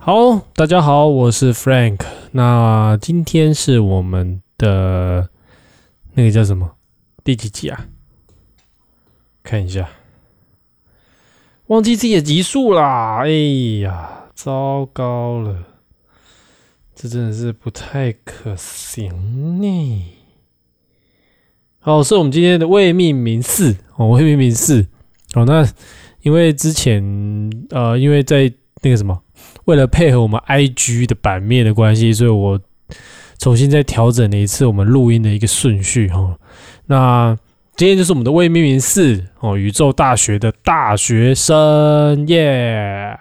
好，大家好，我是 Frank。那今天是我们的那个叫什么第几集啊？看一下，忘记自己的集数啦！哎呀，糟糕了，这真的是不太可行呢。好，是我们今天的未命名四哦，未命名四哦。那因为之前呃，因为在那个什么。为了配合我们 IG 的版面的关系，所以我重新再调整了一次我们录音的一个顺序哈。那今天就是我们的未命名四哦，宇宙大学的大学生耶。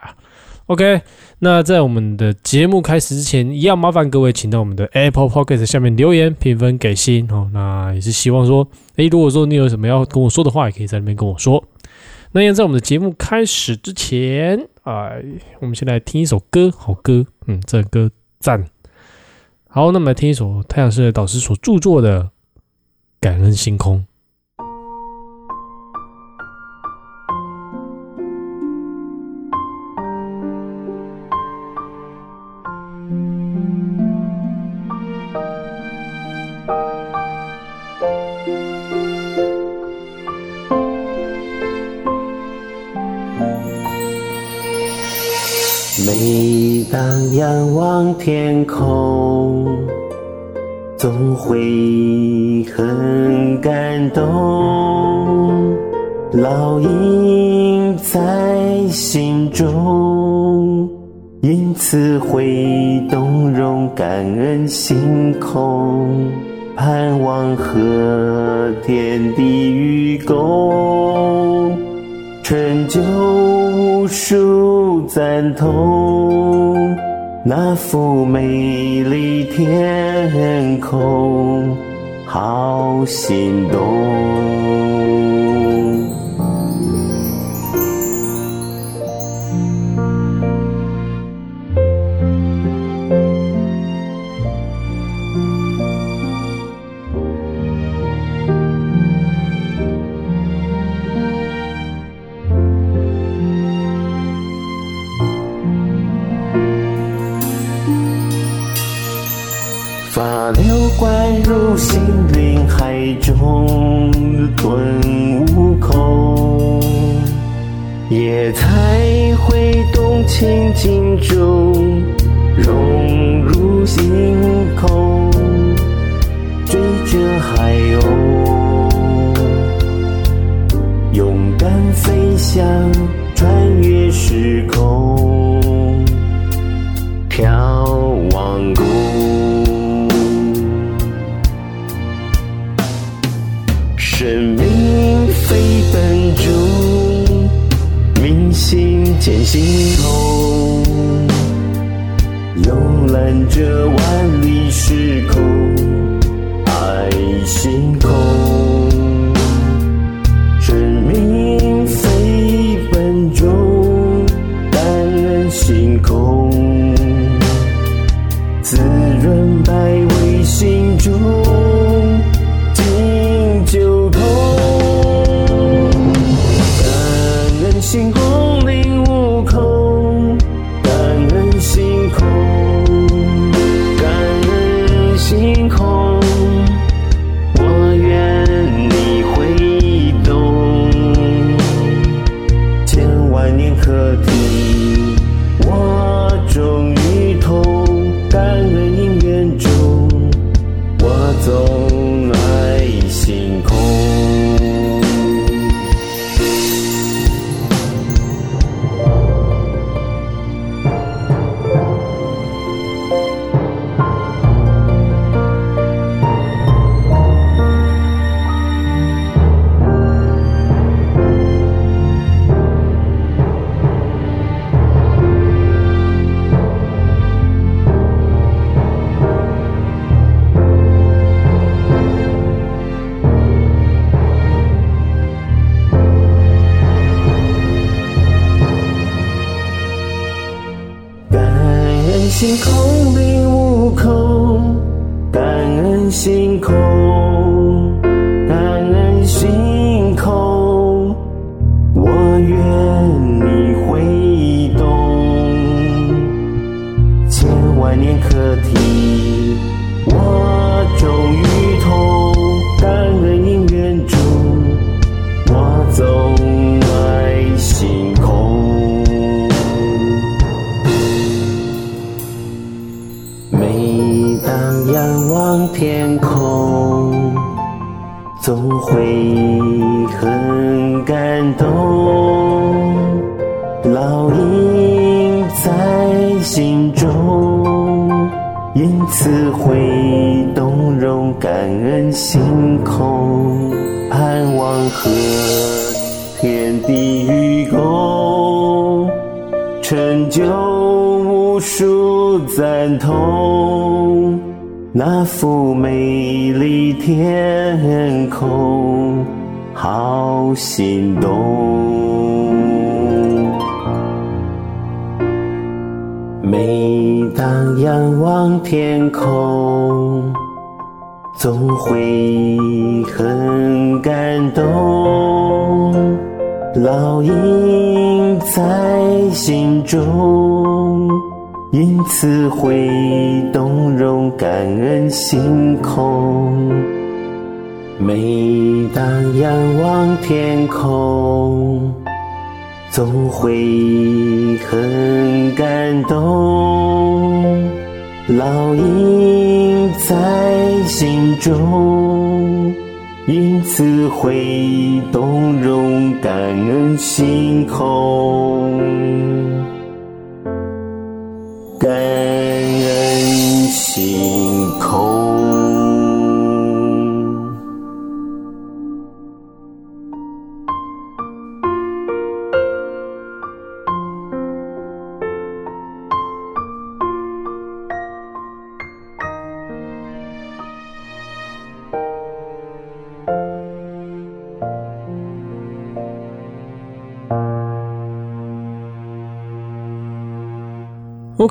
OK，那在我们的节目开始之前，一样麻烦各位请到我们的 Apple Podcast 下面留言评分给星哦。那也是希望说，诶，如果说你有什么要跟我说的话，也可以在那边跟我说。那要在我们的节目开始之前。哎，我们先来听一首歌，好歌，嗯，这歌赞。好，那么来听一首太阳社导师所著作的《感恩星空》。当仰望天空，总会很感动，烙印在心中，因此会动容感恩星空，盼望和天地与共。成就无数赞同，那幅美丽天空，好心动。把流怪入心灵海中顿悟空，也才会动情境中融入星空，追着海鸥，勇敢飞翔，穿越时空，飘星见星空，游览着万里时我愿你会懂千万年和仰望天空，总会很感动，烙印在心中，因此会动容感恩星空，感恩星空。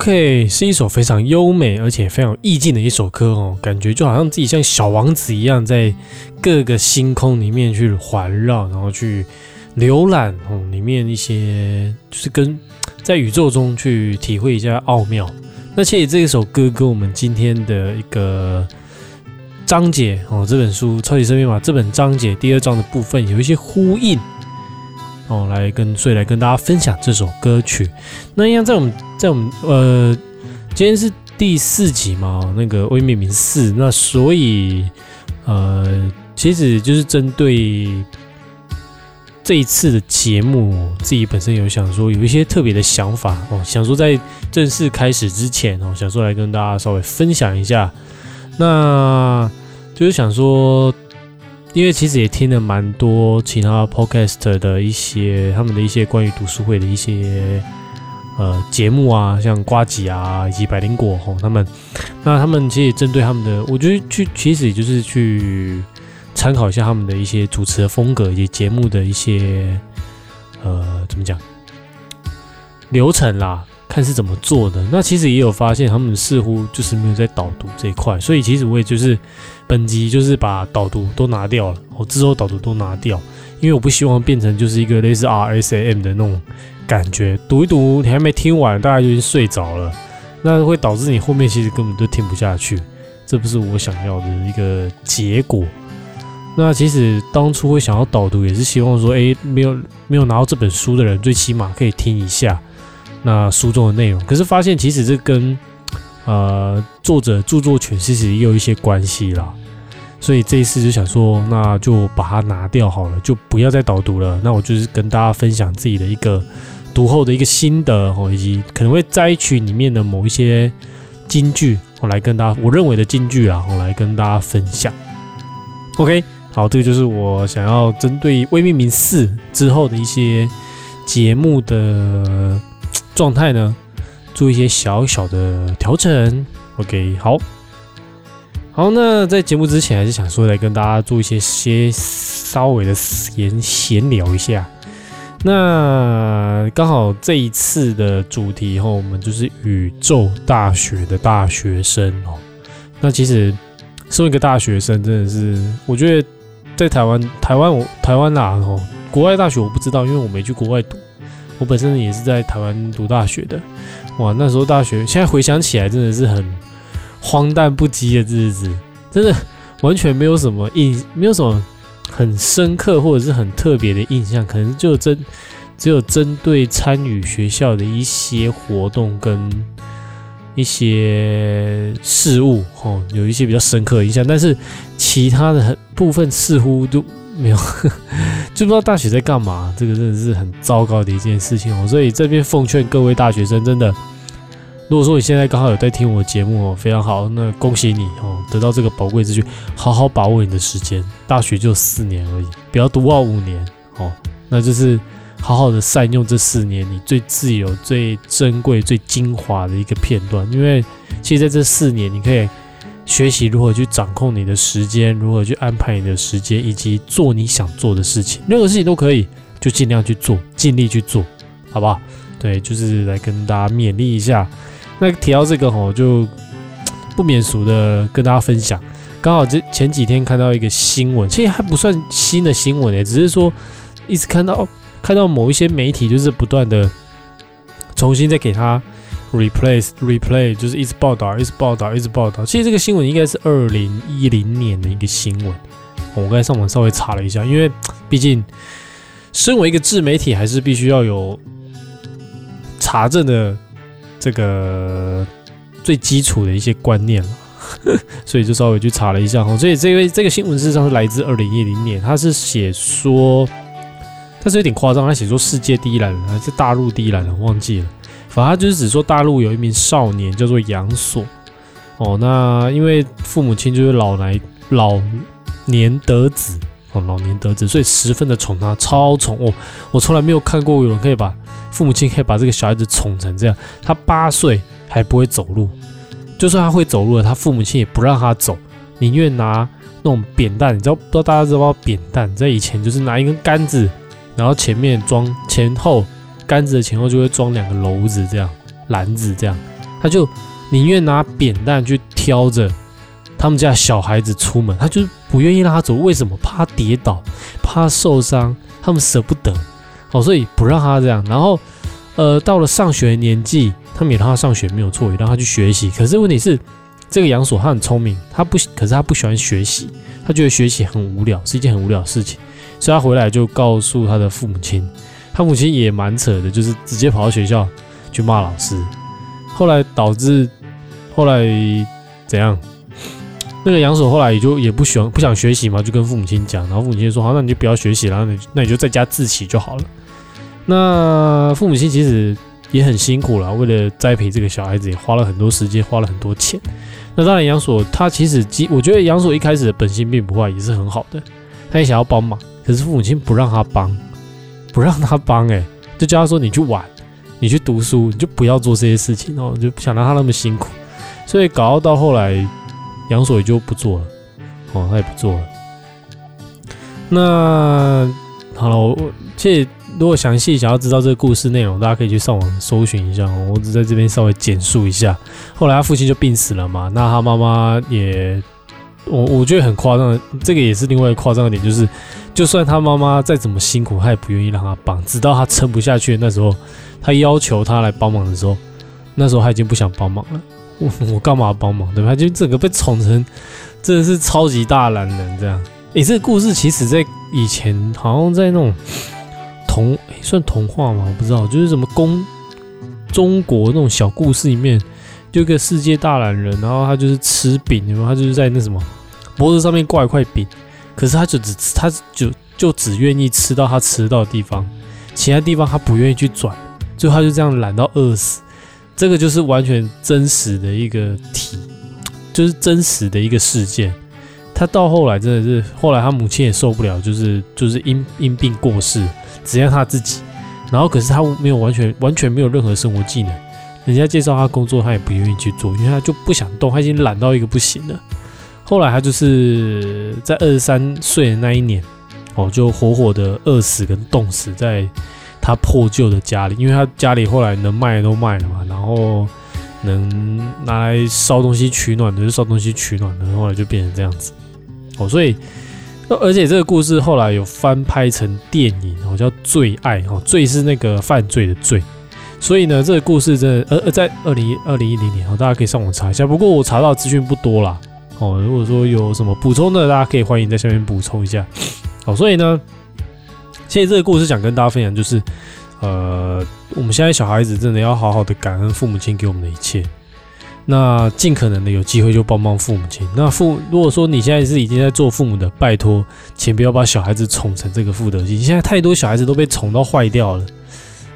OK，是一首非常优美而且非常有意境的一首歌哦，感觉就好像自己像小王子一样，在各个星空里面去环绕，然后去浏览哦，里面一些就是跟在宇宙中去体会一下奥妙。那其实这一首歌跟我们今天的一个章节哦，这本书《超级生命码》这本章节第二章的部分有一些呼应。哦，来跟所以来跟大家分享这首歌曲。那一样在我们在我们呃，今天是第四集嘛，那个微命名四，那所以呃，其实就是针对这一次的节目，自己本身有想说有一些特别的想法哦，想说在正式开始之前哦，想说来跟大家稍微分享一下，那就是想说。因为其实也听了蛮多其他 podcast 的一些他们的一些关于读书会的一些呃节目啊，像瓜吉啊以及百灵果吼他们，那他们其实针对他们的，我觉得去其实也就是去参考一下他们的一些主持的风格以及节目的一些呃怎么讲流程啦，看是怎么做的。那其实也有发现，他们似乎就是没有在导读这一块，所以其实我也就是本集就是把导读都拿掉了，我之后导读都拿掉，因为我不希望变成就是一个类似 RSAM 的那种感觉，读一读你还没听完，大家就已经睡着了，那会导致你后面其实根本就听不下去，这不是我想要的一个结果。那其实当初会想要导读，也是希望说，诶，没有没有拿到这本书的人，最起码可以听一下那书中的内容。可是发现其实这跟呃作者著作权其实也有一些关系啦，所以这一次就想说，那就把它拿掉好了，就不要再导读了。那我就是跟大家分享自己的一个读后的一个心得哦，以及可能会摘取里面的某一些金句，我来跟大家我认为的金句啊，我来跟大家分享。OK。好，这个就是我想要针对《微命名四》之后的一些节目的状态呢，做一些小小的调整。OK，好，好，那在节目之前，还是想说来跟大家做一些些稍微的闲闲聊一下。那刚好这一次的主题哈，我们就是宇宙大学的大学生哦。那其实身为一个大学生，真的是我觉得。在台湾，台湾我台湾啦哦，国外大学我不知道，因为我没去国外读。我本身也是在台湾读大学的。哇，那时候大学，现在回想起来真的是很荒诞不羁的日子，真的完全没有什么印，没有什么很深刻或者是很特别的印象，可能就针只有针对参与学校的一些活动跟一些事物哦，有一些比较深刻的印象，但是其他的很部分似乎都没有，就不知道大学在干嘛，这个真的是很糟糕的一件事情哦。所以这边奉劝各位大学生，真的，如果说你现在刚好有在听我的节目哦，非常好，那恭喜你哦，得到这个宝贵资讯，好好把握你的时间，大学就四年而已，不要读到五年哦，那就是好好的善用这四年你最自由、最珍贵、最精华的一个片段，因为其实在这四年你可以。学习如何去掌控你的时间，如何去安排你的时间，以及做你想做的事情，任何事情都可以，就尽量去做，尽力去做，好不好？对，就是来跟大家勉励一下。那提到这个吼，就 不免俗的跟大家分享。刚好这前几天看到一个新闻，其实还不算新的新闻诶，只是说一直看到看到某一些媒体就是不断的重新再给他。Replace, replay，就是一直报道，一直报道，一直报道。其实这个新闻应该是二零一零年的一个新闻。我刚才上网稍微查了一下，因为 毕竟身为一个自媒体，还是必须要有查证的这个最基础的一些观念了，所以就稍微去查了一下哈。所以这个这个新闻事实上是来自二零一零年，他是写说，但是有点夸张，他写说世界第一懒人还是大陆第一懒人，忘记了。反正就是只说大陆有一名少年叫做杨锁哦，那因为父母亲就是老来老年得子哦，老年得子，所以十分的宠他，超宠哦。我从来没有看过有人可以把父母亲可以把这个小孩子宠成这样。他八岁还不会走路，就算他会走路了，他父母亲也不让他走，宁愿拿那种扁担，你知道不知道大家知道扁担在以前就是拿一根杆子，然后前面装前后。杆子的前后就会装两个篓子，这样篮子这样，他就宁愿拿扁担去挑着他们家小孩子出门，他就是不愿意让他走。为什么？怕跌倒，怕受伤，他们舍不得，哦，所以不让他这样。然后，呃，到了上学年纪，他们也让他上学没有错，也让他去学习。可是问题是，这个杨锁他很聪明，他不，可是他不喜欢学习，他觉得学习很无聊，是一件很无聊的事情，所以他回来就告诉他的父母亲。他母亲也蛮扯的，就是直接跑到学校去骂老师，后来导致后来怎样？那个杨守后来也就也不喜欢不想学习嘛，就跟父母亲讲，然后父母亲说好，那你就不要学习了，那你那你就在家自习就好了。那父母亲其实也很辛苦了，为了栽培这个小孩子，也花了很多时间，花了很多钱。那当然杨锁他其实，我觉得杨锁一开始的本性并不坏，也是很好的，他也想要帮忙，可是父母亲不让他帮。不让他帮哎，就叫他说你去玩，你去读书，你就不要做这些事情哦，就不想让他那么辛苦，所以搞到后来，杨锁也就不做了，哦，他也不做了。那好了，我其实如果详细想要知道这个故事内容，大家可以去上网搜寻一下。我只在这边稍微简述一下。后来他父亲就病死了嘛，那他妈妈也。我我觉得很夸张，这个也是另外一个夸张的点，就是就算他妈妈再怎么辛苦，他也不愿意让他帮，直到他撑不下去那时候，他要求他来帮忙的时候，那时候他已经不想帮忙了。我 我干嘛帮忙？对吧？就整个被宠成真的是超级大懒人这样。诶，这个故事其实在以前好像在那种童算童话吗？我不知道，就是什么公中国那种小故事里面，就一个世界大懒人，然后他就是吃饼，然后他就是在那什么。脖子上面挂一块饼，可是他就只他就就只愿意吃到他吃到的地方，其他地方他不愿意去转，最后他就这样懒到饿死。这个就是完全真实的一个体，就是真实的一个事件。他到后来真的是，后来他母亲也受不了，就是就是因因病过世，只要他自己。然后可是他没有完全完全没有任何生活技能，人家介绍他工作，他也不愿意去做，因为他就不想动，他已经懒到一个不行了。后来他就是在二十三岁的那一年，哦，就活活的饿死跟冻死在他破旧的家里，因为他家里后来能卖的都卖了嘛，然后能拿来烧东西取暖的就烧东西取暖的，后来就变成这样子，哦，所以而且这个故事后来有翻拍成电影，哦，叫《罪爱》，哦，罪是那个犯罪的罪，所以呢，这个故事真的，呃呃，在二零二零一零年，哦，大家可以上网查一下。不过我查到资讯不多啦，哦，如果说有什么补充的，大家可以欢迎在下面补充一下。好，所以呢，现在这个故事想跟大家分享，就是，呃，我们现在小孩子真的要好好的感恩父母亲给我们的一切。那尽可能的有机会就帮帮父母亲。那父如果说你现在是已经在做父母的，拜托，请不要把小孩子宠成这个负德心。现在太多小孩子都被宠到坏掉了，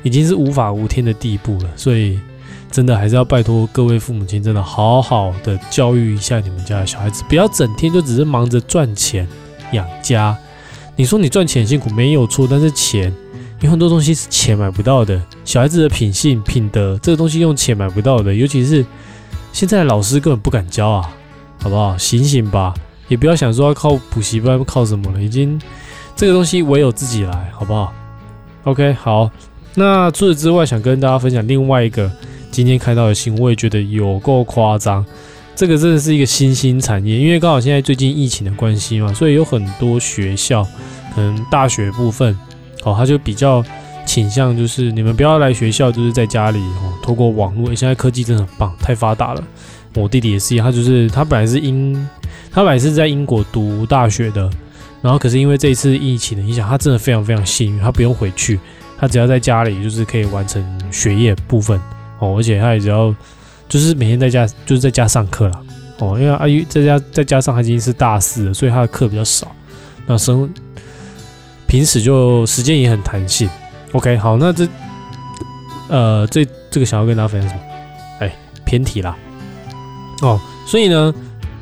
已经是无法无天的地步了。所以真的还是要拜托各位父母亲，真的好好的教育一下你们家的小孩子，不要整天就只是忙着赚钱养家。你说你赚钱辛苦没有错，但是钱有很多东西是钱买不到的。小孩子的品性品德这个东西用钱买不到的，尤其是。现在老师根本不敢教啊，好不好？醒醒吧，也不要想说要靠补习班靠什么了，已经这个东西唯有自己来，好不好？OK，好。那除此之外，想跟大家分享另外一个今天看到的新闻，我也觉得有够夸张。这个真的是一个新兴产业，因为刚好现在最近疫情的关系嘛，所以有很多学校，可能大学部分，哦，他就比较。倾向就是你们不要来学校，就是在家里哦，透过网络。现在科技真的很棒，太发达了。我弟弟也是一样，他就是他本来是英，他本来是在英国读大学的，然后可是因为这一次疫情的影响，他真的非常非常幸运，他不用回去，他只要在家里就是可以完成学业部分哦，而且他也只要就是每天在家就是在家上课了哦，因为阿姨在家再加上他已经是大四了，所以他的课比较少，那生平时就时间也很弹性。OK，好，那这，呃，这这个想要跟大家分享什么？哎，偏题啦。哦，所以呢，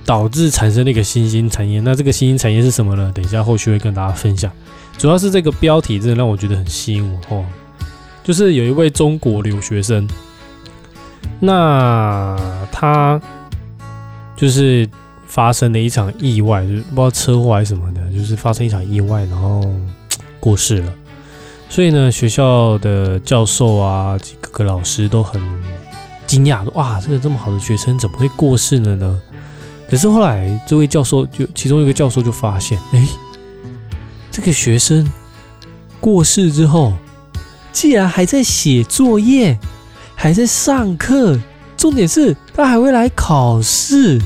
导致产生了一个新兴产业。那这个新兴产业是什么呢？等一下后续会跟大家分享。主要是这个标题真的让我觉得很吸引我哦，就是有一位中国留学生，那他就是发生了一场意外，就是不知道车祸还是什么的，就是发生一场意外，然后过世了。所以呢，学校的教授啊，几个老师都很惊讶，说：“哇，这个这么好的学生怎么会过世了呢？”可是后来，这位教授就其中一个教授就发现，哎，这个学生过世之后，竟然还在写作业，还在上课，重点是他还会来考试。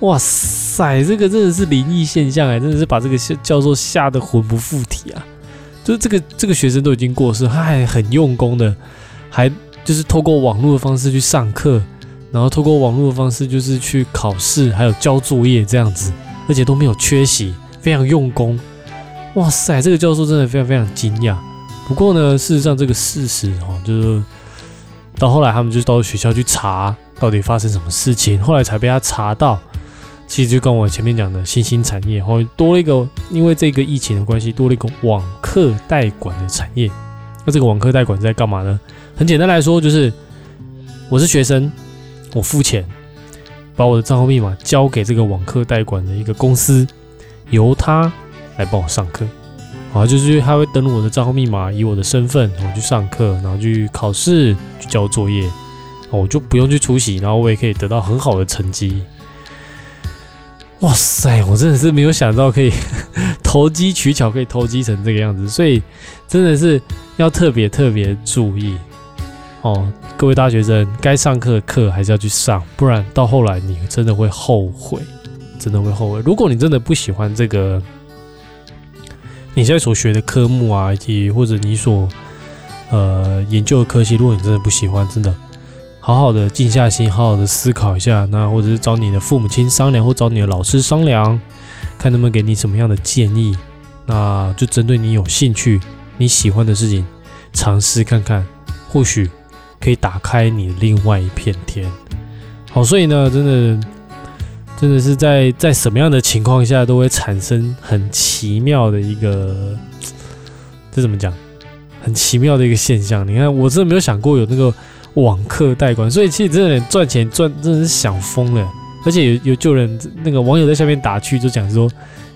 哇塞，这个真的是灵异现象哎，真的是把这个教授吓得魂不附体啊！就是这个这个学生都已经过世，他还很用功的，还就是透过网络的方式去上课，然后透过网络的方式就是去考试，还有交作业这样子，而且都没有缺席，非常用功。哇塞，这个教授真的非常非常惊讶。不过呢，事实上这个事实哦，就是到后来他们就到学校去查，到底发生什么事情，后来才被他查到。其实就跟我前面讲的新兴产业，后多了一个，因为这个疫情的关系，多了一个网课代管的产业。那这个网课代管在干嘛呢？很简单来说，就是我是学生，我付钱，把我的账号密码交给这个网课代管的一个公司，由他来帮我上课。啊，就是他会登录我的账号密码，以我的身份，我去上课，然后去考试，去交作业，我就不用去出席，然后我也可以得到很好的成绩。哇塞，我真的是没有想到可以 投机取巧，可以投机成这个样子，所以真的是要特别特别注意哦，各位大学生，该上课的课还是要去上，不然到后来你真的会后悔，真的会后悔。如果你真的不喜欢这个你现在所学的科目啊，以及或者你所呃研究的科系，如果你真的不喜欢，真的。好好的静下心，好好的思考一下，那或者是找你的父母亲商量，或找你的老师商量，看他们给你什么样的建议。那就针对你有兴趣、你喜欢的事情尝试看看，或许可以打开你另外一片天。好，所以呢，真的，真的是在在什么样的情况下都会产生很奇妙的一个，这怎么讲？很奇妙的一个现象。你看，我真的没有想过有那个。网课代管，所以其实真的赚钱赚真的是想疯了，而且有有就人那个网友在下面打趣，就讲说，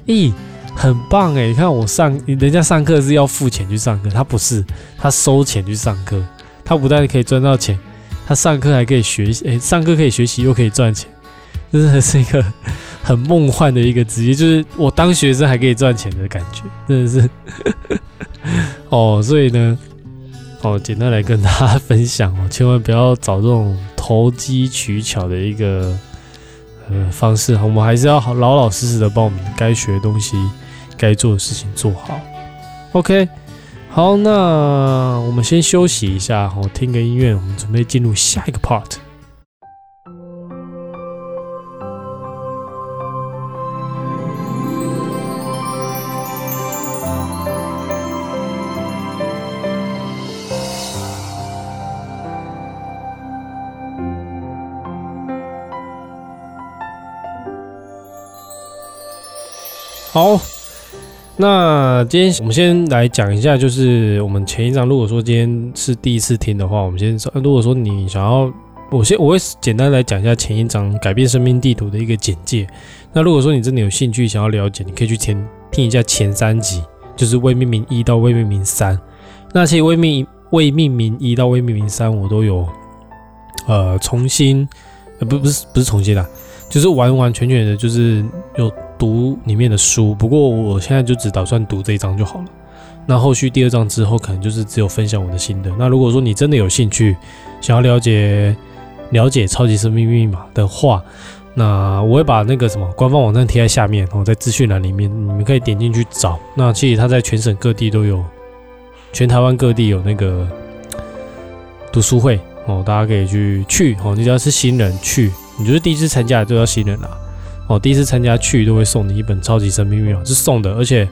咦，很棒哎！你看我上人家上课是要付钱去上课，他不是他收钱去上课，他不但可以赚到钱，他上课还可以学习，哎，上课可以学习又可以赚钱，真的是一个很梦幻的一个职业，就是我当学生还可以赚钱的感觉，真的是 哦，所以呢。哦，简单来跟大家分享哦，千万不要找这种投机取巧的一个呃方式，我们还是要好老老实实的把我们，该学的东西、该做的事情做好。OK，好，那我们先休息一下，哦，听个音乐，我们准备进入下一个 part。好，那今天我们先来讲一下，就是我们前一章。如果说今天是第一次听的话，我们先说。如果说你想要，我先我会简单来讲一下前一章改变生命地图的一个简介。那如果说你真的有兴趣想要了解，你可以去听听一下前三集，就是未命名一到未命名三。那其实未命未命名一到未命名三，我都有呃重新，呃不不是不是重新啦，就是完完全全的，就是有。读里面的书，不过我现在就只打算读这一章就好了。那后续第二章之后，可能就是只有分享我的心得。那如果说你真的有兴趣，想要了解了解超级生命密码的话，那我会把那个什么官方网站贴在下面，然后在资讯栏里面，你们可以点进去找。那其实它在全省各地都有，全台湾各地有那个读书会哦，大家可以去去哦。你只要是新人去，你就是第一次参加就要新人啦。哦，第一次参加去都会送你一本超级神秘密码，是送的，而且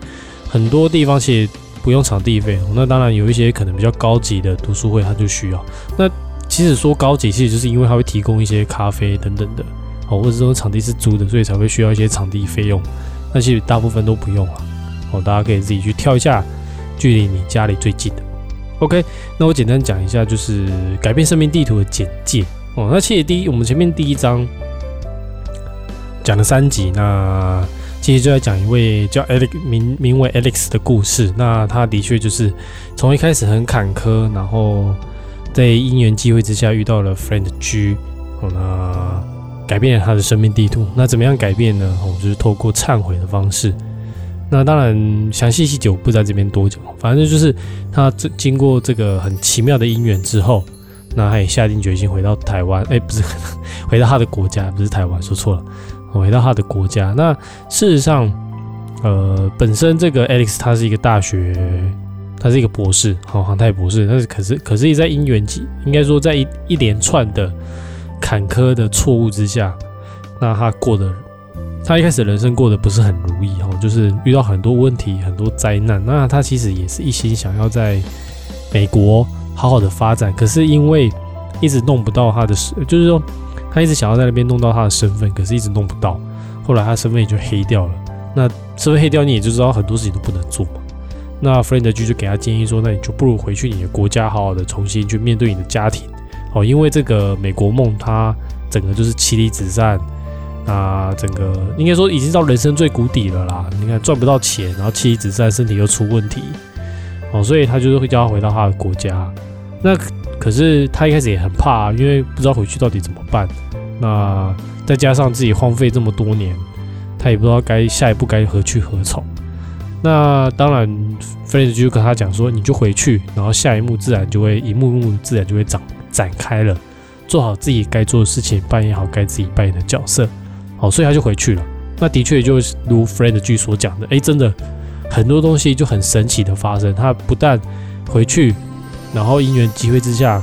很多地方其实不用场地费。那当然有一些可能比较高级的读书会，它就需要。那其实说高级，其实就是因为它会提供一些咖啡等等的，哦，或者这种场地是租的，所以才会需要一些场地费用。那其实大部分都不用啊。哦，大家可以自己去挑一下距离你家里最近的。OK，那我简单讲一下，就是改变生命地图的简介。哦，那其实第一，我们前面第一章。讲了三集，那其实就在讲一位叫 Alex 名名为 Alex 的故事。那他的确就是从一开始很坎坷，然后在因缘机会之下遇到了 Friend G，那改变了他的生命地图。那怎么样改变呢？哦，就是透过忏悔的方式。那当然详细细节我不在这边多讲，反正就是他这经过这个很奇妙的因缘之后，那他也下定决心回到台湾，哎，不是 回到他的国家，不是台湾，说错了。回到他的国家。那事实上，呃，本身这个 Alex 他是一个大学，他是一个博士，好，航太博士。但是可是可是在因缘际，应该说在一一连串的坎坷的错误之下，那他过的，他一开始人生过得不是很如意，哈，就是遇到很多问题，很多灾难。那他其实也是一心想要在美国好好的发展，可是因为一直弄不到他的，就是说。他一直想要在那边弄到他的身份，可是一直弄不到。后来他身份也就黑掉了。那身份黑掉，你也就知道很多事情都不能做嘛。那 Friend 就就给他建议说：“那你就不如回去你的国家，好好的重新去面对你的家庭。哦，因为这个美国梦，它整个就是妻离子散，那整个应该说已经到人生最谷底了啦。你看赚不到钱，然后妻离子散，身体又出问题。哦，所以他就是会叫他回到他的国家。那。可是他一开始也很怕，因为不知道回去到底怎么办。那再加上自己荒废这么多年，他也不知道该下一步该何去何从。那当然，菲利斯就跟他讲说：“你就回去，然后下一幕自然就会一幕幕自然就会展展开了。做好自己该做的事情，扮演好该自己扮演的角色。好，所以他就回去了。那的确就如 Friend 剧所讲的，哎，真的很多东西就很神奇的发生。他不但回去。然后因缘机会之下，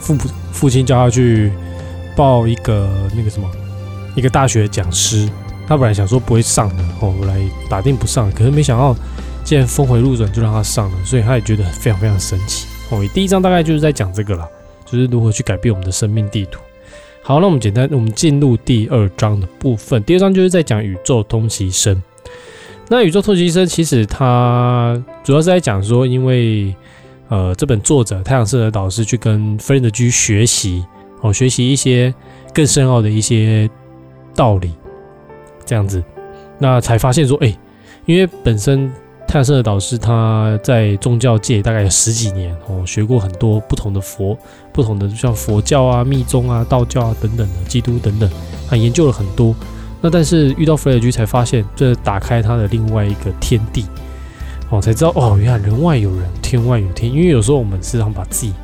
父父亲叫他去报一个那个什么一个大学讲师。他本来想说不会上的哦，来打定不上。可是没想到，既然峰回路转，就让他上了。所以他也觉得非常非常神奇哦。第一章大概就是在讲这个啦，就是如何去改变我们的生命地图。好，那我们简单，我们进入第二章的部分。第二章就是在讲宇宙通习生。那宇宙通习生其实它主要是在讲说，因为呃，这本作者太阳社的导师去跟 Friend 居学习哦，学习一些更深奥的一些道理，这样子，那才发现说，哎，因为本身太阳社的导师他在宗教界大概有十几年哦，学过很多不同的佛，不同的像佛教啊、密宗啊、道教啊等等的，基督等等，他研究了很多。那但是遇到 Friend 居才发现，这打开他的另外一个天地。哦，才知道哦，原来人外有人，天外有天。因为有时候我们时常把自己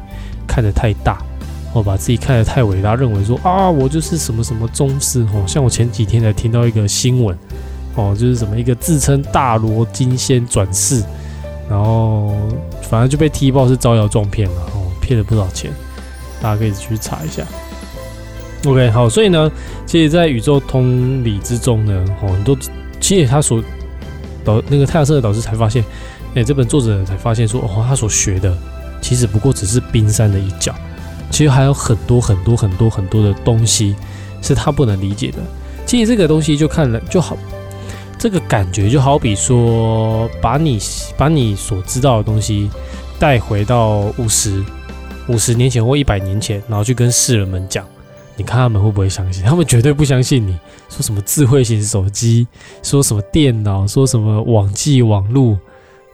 看得太大，哦，把自己看得太伟大，认为说啊，我就是什么什么宗师哦。像我前几天才听到一个新闻，哦，就是什么一个自称大罗金仙转世，然后反正就被踢爆是招摇撞骗了，哦，骗了不少钱，大家可以去查一下。OK，好，所以呢，其实，在宇宙通理之中呢，哦，很多其实他所导那个太阳社的导师才发现，哎，这本作者才发现说，哦，他所学的其实不过只是冰山的一角，其实还有很多很多很多很多的东西是他不能理解的。其实这个东西就看了就好，这个感觉就好比说，把你把你所知道的东西带回到五十五十年前或一百年前，然后去跟世人们讲。你看他们会不会相信？他们绝对不相信你说什么智慧型手机，说什么电脑，说什么网际网络，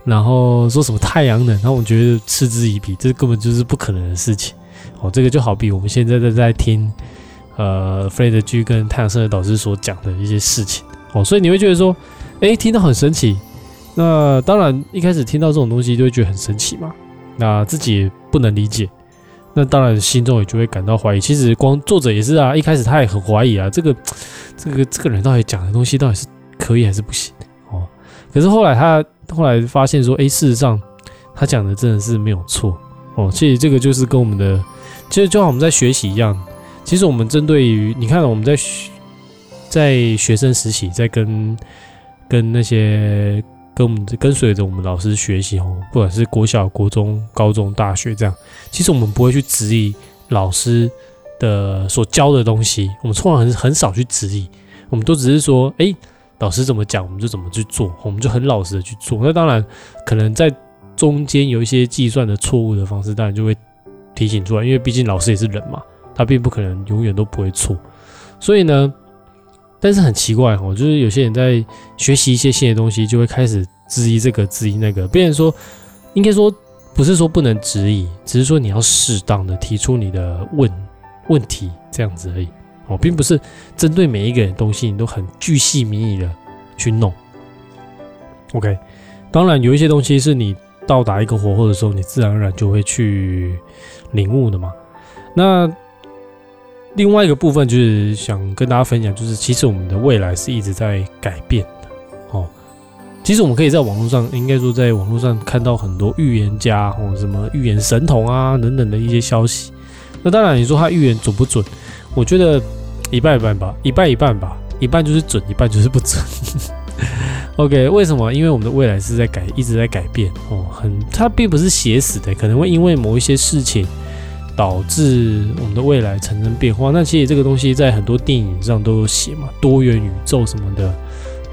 然后说什么太阳能，那我觉得嗤之以鼻，这根本就是不可能的事情。哦，这个就好比我们现在在在听，呃，弗雷德居跟太阳神的导师所讲的一些事情。哦，所以你会觉得说，哎，听到很神奇。那当然一开始听到这种东西就会觉得很神奇嘛，那自己不能理解。那当然，心中也就会感到怀疑。其实，光作者也是啊，一开始他也很怀疑啊，这个、这个、这个人到底讲的东西到底是可以还是不行哦。可是后来他后来发现说，哎，事实上他讲的真的是没有错哦。其实这个就是跟我们的，其实就像我们在学习一样。其实我们针对于你看，我们在学在学生时期，在跟跟那些。跟我们跟随着我们老师学习哦，不管是国小、国中、高中、大学这样，其实我们不会去质疑老师的所教的东西，我们从来很很少去质疑，我们都只是说，哎，老师怎么讲，我们就怎么去做，我们就很老实的去做。那当然，可能在中间有一些计算的错误的方式，当然就会提醒出来，因为毕竟老师也是人嘛，他并不可能永远都不会错，所以呢。但是很奇怪哦，就是有些人在学习一些新的东西，就会开始质疑这个，质疑那个。别人说，应该说不是说不能质疑，只是说你要适当的提出你的问问题这样子而已哦，并不是针对每一个人东西你都很巨细靡遗的去弄。OK，当然有一些东西是你到达一个火候的时候，你自然而然就会去领悟的嘛。那另外一个部分就是想跟大家分享，就是其实我们的未来是一直在改变的哦。其实我们可以在网络上，应该说在网络上看到很多预言家或什么预言神童啊等等的一些消息。那当然，你说他预言准不准？我觉得一半一半吧，一半一半吧，一半就是准，一半就是不准。OK，为什么？因为我们的未来是在改，一直在改变哦。很，它并不是写死的，可能会因为某一些事情。导致我们的未来产生变化。那其实这个东西在很多电影上都有写嘛，多元宇宙什么的。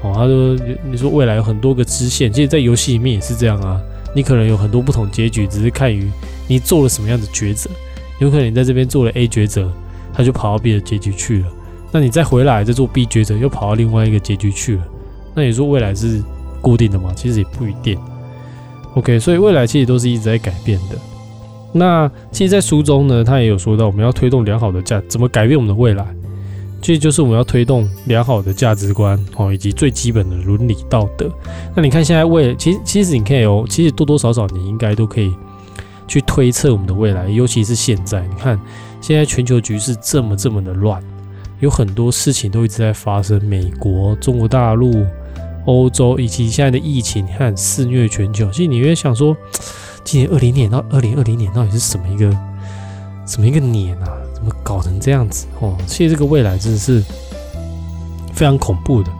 哦，他说你说未来有很多个支线，其实，在游戏里面也是这样啊。你可能有很多不同结局，只是看于你做了什么样的抉择。有可能你在这边做了 A 抉择，他就跑到 B 的结局去了。那你再回来再做 B 抉择，又跑到另外一个结局去了。那你说未来是固定的吗？其实也不一定。OK，所以未来其实都是一直在改变的。那其实，在书中呢，他也有说到，我们要推动良好的价，怎么改变我们的未来？其实就是我们要推动良好的价值观哦，以及最基本的伦理道德。那你看，现在未，其实其实你可以有，其实多多少少你应该都可以去推测我们的未来，尤其是现在，你看现在全球局势这么这么的乱，有很多事情都一直在发生，美国、中国大陆、欧洲以及现在的疫情，你看肆虐全球。其实你会想说。今年二零年到二零二零年到底是什么一个什么一个年啊？怎么搞成这样子哦？其实这个未来真的是非常恐怖的。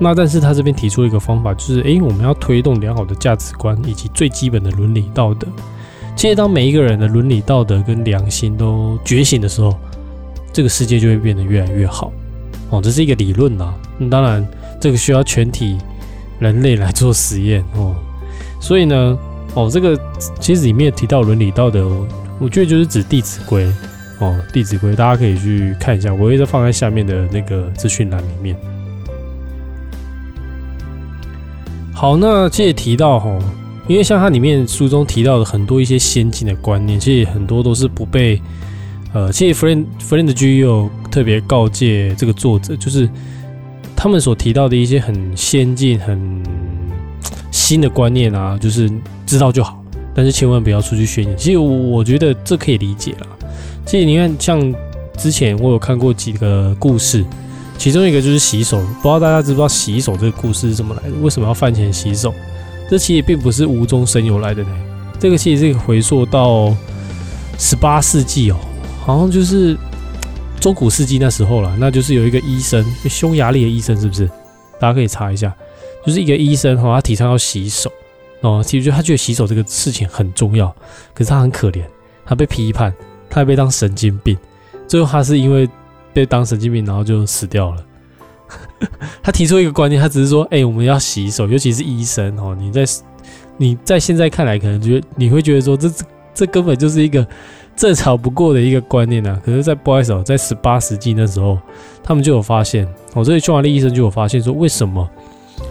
那但是他这边提出一个方法，就是诶，我们要推动良好的价值观以及最基本的伦理道德。其实当每一个人的伦理道德跟良心都觉醒的时候，这个世界就会变得越来越好哦。这是一个理论呐。当然，这个需要全体人类来做实验哦。所以呢。哦，这个其实里面提到伦理道德，我觉得就是指《弟子规》哦，《弟子规》大家可以去看一下，我会放在下面的那个资讯栏里面。好，那这也提到哈，因为像它里面书中提到的很多一些先进的观念，其实很多都是不被呃，其实 Friend Friend G 有特别告诫这个作者，就是他们所提到的一些很先进、很。新的观念啊，就是知道就好，但是千万不要出去宣扬。其实我我觉得这可以理解了。其实你看，像之前我有看过几个故事，其中一个就是洗手，不知道大家知不知道洗手这个故事是怎么来的？为什么要饭前洗手？这其实并不是无中生有来的呢。这个其实是回溯到十八世纪哦，好像就是中古世纪那时候了。那就是有一个医生，匈牙利的医生，是不是？大家可以查一下，就是一个医生哈，他提倡要洗手哦。其实他觉得洗手这个事情很重要，可是他很可怜，他被批判，他还被当神经病。最后他是因为被当神经病，然后就死掉了。他提出一个观念，他只是说：“哎，我们要洗手，尤其是医生哦。你在你在现在看来，可能觉得你会觉得说，这这根本就是一个正常不过的一个观念啊。可是，在不好意思，在十八世纪那时候，他们就有发现哦，所以匈牙利医生就有发现说，为什么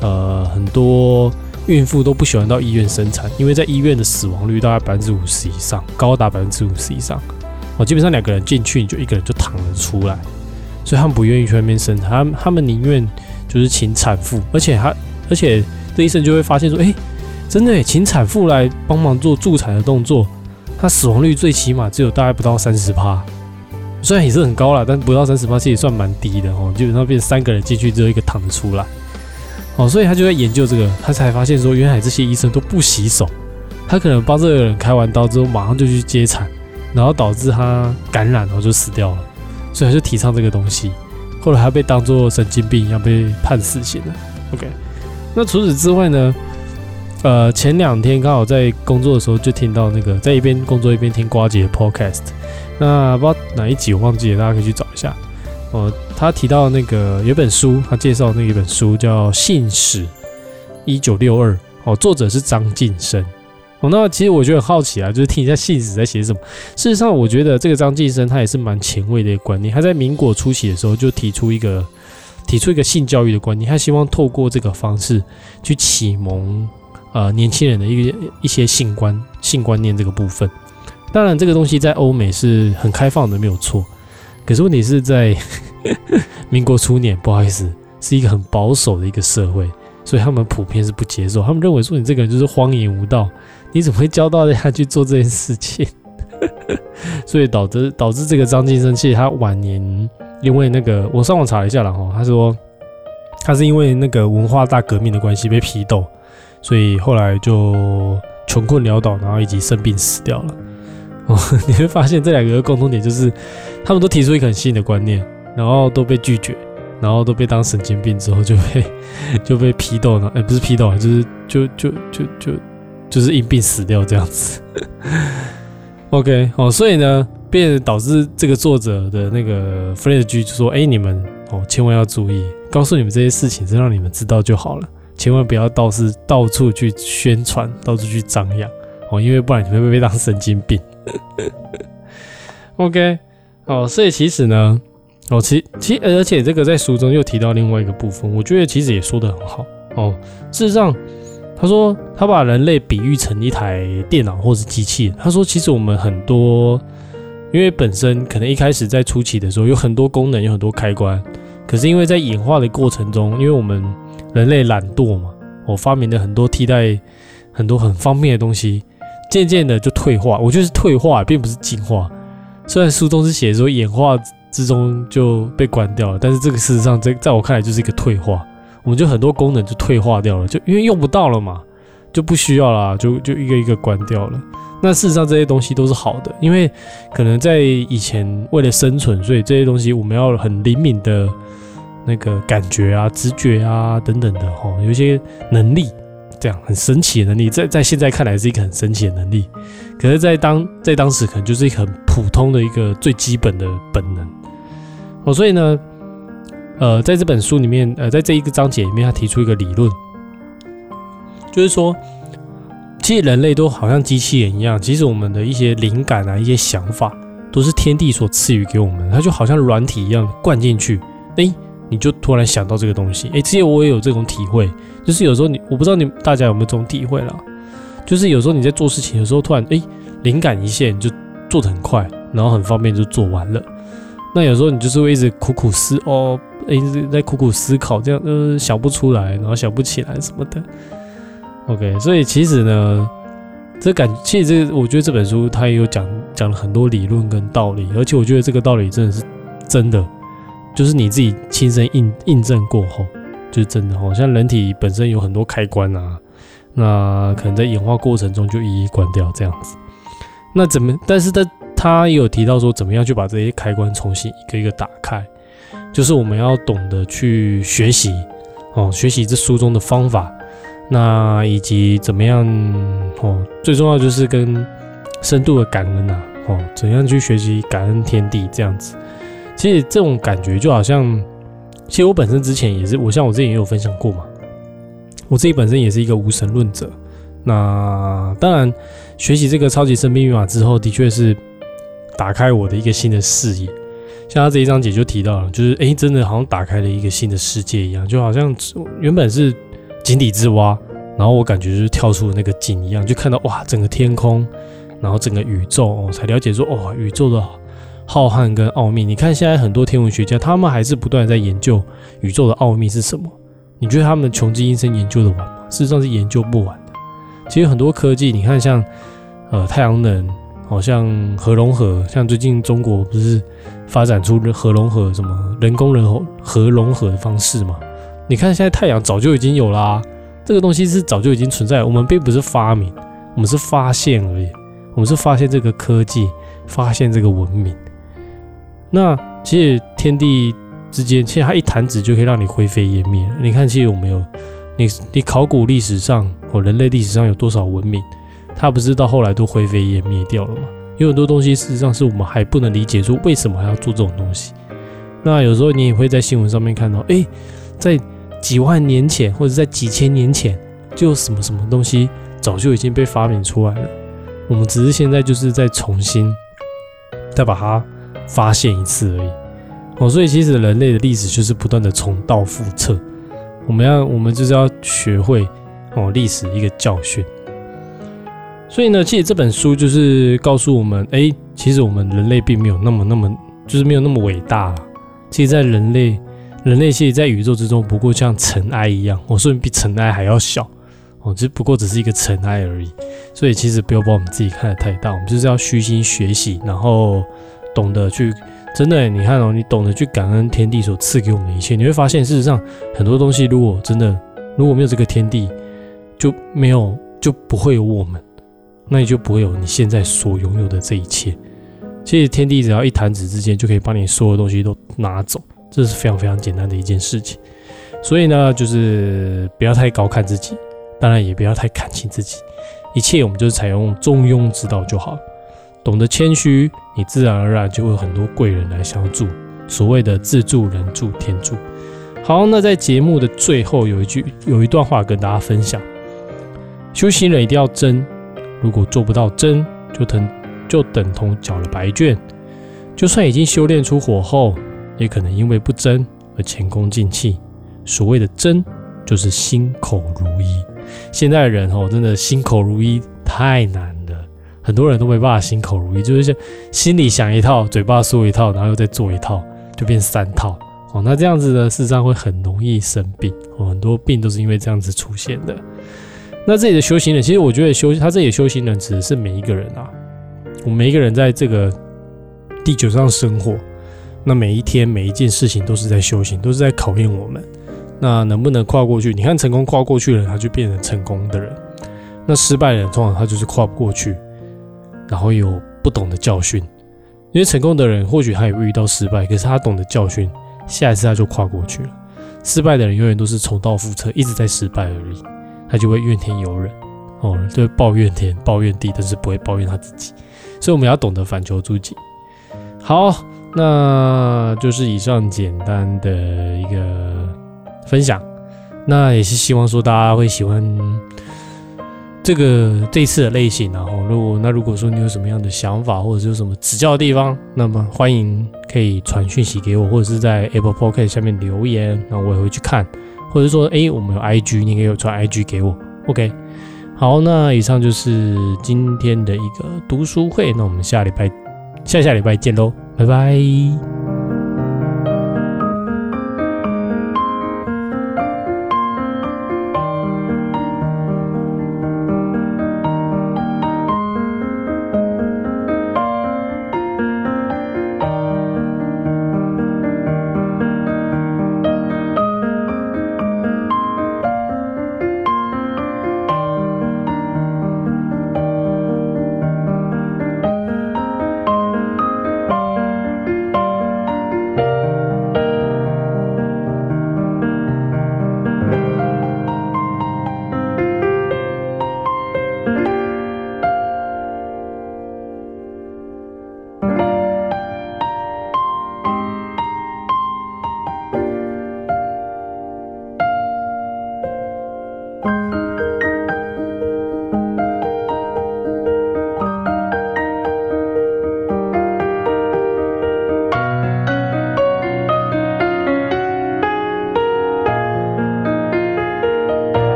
呃很多孕妇都不喜欢到医院生产？因为在医院的死亡率大概百分之五十以上，高达百分之五十以上。哦，基本上两个人进去，你就一个人就躺了出来。”所以他们不愿意去那边生产，他他们宁愿就是请产妇，而且他而且这医生就会发现说，哎，真的，请产妇来帮忙做助产的动作，他死亡率最起码只有大概不到三十趴，虽然也是很高了，但不到三十趴其实算蛮低的哦。基本上变三个人进去只有一个躺着出来，哦，所以他就在研究这个，他才发现说，原来这些医生都不洗手，他可能帮这个人开完刀之后马上就去接产，然后导致他感染，然后就死掉了。所以他就提倡这个东西，后来还被当做神经病一样被判死刑了。OK，那除此之外呢？呃，前两天刚好在工作的时候就听到那个，在一边工作一边听瓜姐的 Podcast。那不知道哪一集我忘记了，大家可以去找一下。哦，他提到那个有本书，他介绍那一本书叫《信史一九六二》，哦，作者是张晋生。哦，那其实我觉得很好奇啊，就是听一下信史在写什么。事实上，我觉得这个张晋生他也是蛮前卫的一个观念。他在民国初期的时候就提出一个提出一个性教育的观念，他希望透过这个方式去启蒙呃年轻人的一个一些性观性观念这个部分。当然，这个东西在欧美是很开放的，没有错。可是问题是在 民国初年，不好意思，是一个很保守的一个社会，所以他们普遍是不接受。他们认为说你这个人就是荒淫无道。你怎么会教到他去做这件事情？所以导致导致这个张晋生，其实他晚年因为那个，我上网查了一下了哈，他说他是因为那个文化大革命的关系被批斗，所以后来就穷困潦倒，然后以及生病死掉了。哦，你会发现这两个共同点就是，他们都提出一个很新的观念，然后都被拒绝，然后都被当神经病之后就被就被批斗了。哎，不是批斗，就是就就就就。就是因病死掉这样子，OK 哦，所以呢，便导致这个作者的那个 Fred G 就说：“哎，你们哦，千万要注意，告诉你们这些事情是让你们知道就好了，千万不要到是到处去宣传，到处去张扬哦，因为不然你会被当神经病。”OK 哦，所以其实呢，哦，其其而且这个在书中又提到另外一个部分，我觉得其实也说的很好哦，事实上。他说，他把人类比喻成一台电脑或是机器。他说，其实我们很多，因为本身可能一开始在初期的时候有很多功能，有很多开关，可是因为在演化的过程中，因为我们人类懒惰嘛，我发明了很多替代很多很方便的东西，渐渐的就退化。我觉得是退化，并不是进化。虽然书中是写说演化之中就被关掉了，但是这个事实上在在我看来就是一个退化。我们就很多功能就退化掉了，就因为用不到了嘛，就不需要啦，就就一个一个关掉了。那事实上这些东西都是好的，因为可能在以前为了生存，所以这些东西我们要很灵敏的那个感觉啊、直觉啊等等的哈，有一些能力，这样很神奇的能力，在在现在看来是一个很神奇的能力，可是，在当在当时可能就是一个很普通的一个最基本的本能。哦，所以呢。呃，在这本书里面，呃，在这一个章节里面，他提出一个理论，就是说，其实人类都好像机器人一样，其实我们的一些灵感啊、一些想法，都是天地所赐予给我们，它就好像软体一样灌进去，哎，你就突然想到这个东西，哎，其实我也有这种体会，就是有时候你，我不知道你大家有没有这种体会啦，就是有时候你在做事情，有时候突然哎，灵感一现就做得很快，然后很方便就做完了，那有时候你就是会一直苦苦思哦。一直在苦苦思考，这样呃想不出来，然后想不起来什么的。OK，所以其实呢，这感其实这我觉得这本书它也有讲讲了很多理论跟道理，而且我觉得这个道理真的是真的，就是你自己亲身印印证过后，就是真的哦。像人体本身有很多开关啊，那可能在演化过程中就一一关掉这样子。那怎么？但是他他也有提到说，怎么样去把这些开关重新一个一个打开，就是我们要懂得去学习哦，学习这书中的方法。那以及怎么样哦？最重要就是跟深度的感恩呐哦，怎样去学习感恩天地这样子？其实这种感觉就好像，其实我本身之前也是，我像我之前也有分享过嘛，我自己本身也是一个无神论者。那当然，学习这个超级生命密码之后，的确是打开我的一个新的视野。像他这一章节就提到了，就是哎，真的好像打开了一个新的世界一样，就好像原本是。井底之蛙，然后我感觉就是跳出了那个井一样，就看到哇，整个天空，然后整个宇宙，哦，才了解说，哇，宇宙的浩瀚跟奥秘。你看现在很多天文学家，他们还是不断在研究宇宙的奥秘是什么。你觉得他们的穷尽一生研究的完吗？事实上是研究不完的。其实很多科技，你看像呃太阳能，好像核融合，像最近中国不是发展出核融合什么人工人核融合的方式吗？你看，现在太阳早就已经有啦，这个东西是早就已经存在。我们并不是发明，我们是发现而已。我们是发现这个科技，发现这个文明。那其实天地之间，其实它一弹指就可以让你灰飞烟灭。你看，其实有没有？你你考古历史上或人类历史上有多少文明，它不是到后来都灰飞烟灭掉了吗？有很多东西事实上是我们还不能理解，说为什么还要做这种东西。那有时候你也会在新闻上面看到，哎，在几万年前，或者在几千年前，就什么什么东西早就已经被发明出来了。我们只是现在就是在重新再把它发现一次而已。哦，所以其实人类的历史就是不断的重蹈覆辙。我们要，我们就是要学会哦历史一个教训。所以呢，其实这本书就是告诉我们，哎，其实我们人类并没有那么那么，就是没有那么伟大了。其实，在人类。人类其实，在宇宙之中，不过像尘埃一样，我说比尘埃还要小，哦，只不过只是一个尘埃而已。所以，其实不要把我们自己看得太大，我们就是要虚心学习，然后懂得去，真的，你看哦，你懂得去感恩天地所赐给我们的一切，你会发现，事实上，很多东西如果真的如果没有这个天地，就没有就不会有我们，那你就不会有你现在所拥有的这一切。其实，天地只要一弹指之间，就可以把你所有东西都拿走。这是非常非常简单的一件事情，所以呢，就是不要太高看自己，当然也不要太看轻自己，一切我们就是采用中庸之道就好懂得谦虚，你自然而然就会很多贵人来相助。所谓的自助人助天助。好，那在节目的最后有一句有一段话跟大家分享：修行人一定要真，如果做不到真，就等就等同缴了白卷。就算已经修炼出火候。也可能因为不争而前功尽弃。所谓的争，就是心口如一。现在的人哦，真的心口如一太难，很多人都没办法心口如一，就是心里想一套，嘴巴说一套，然后又再做一套，就变三套哦。那这样子呢，事实上会很容易生病哦，很多病都是因为这样子出现的。那这里的修行人，其实我觉得修他这里的修行人指的是每一个人啊，我们每一个人在这个地球上生活。那每一天每一件事情都是在修行，都是在考验我们。那能不能跨过去？你看成功跨过去了，他就变成成功的人。那失败的人通常他就是跨不过去，然后有不懂的教训。因为成功的人或许他也会遇到失败，可是他懂得教训，下一次他就跨过去了。失败的人永远都是重蹈覆辙，一直在失败而已，他就会怨天尤人哦，就会抱怨天、抱怨地，但是不会抱怨他自己。所以我们要懂得反求诸己。好。那就是以上简单的一个分享，那也是希望说大家会喜欢这个这次的类型，然后如果那如果说你有什么样的想法或者是有什么指教的地方，那么欢迎可以传讯息给我，或者是在 Apple Podcast 下面留言，那我也会去看，或者说哎我们有 IG，你可以传 IG 给我，OK，好，那以上就是今天的一个读书会，那我们下礼拜下下礼拜见喽。拜拜。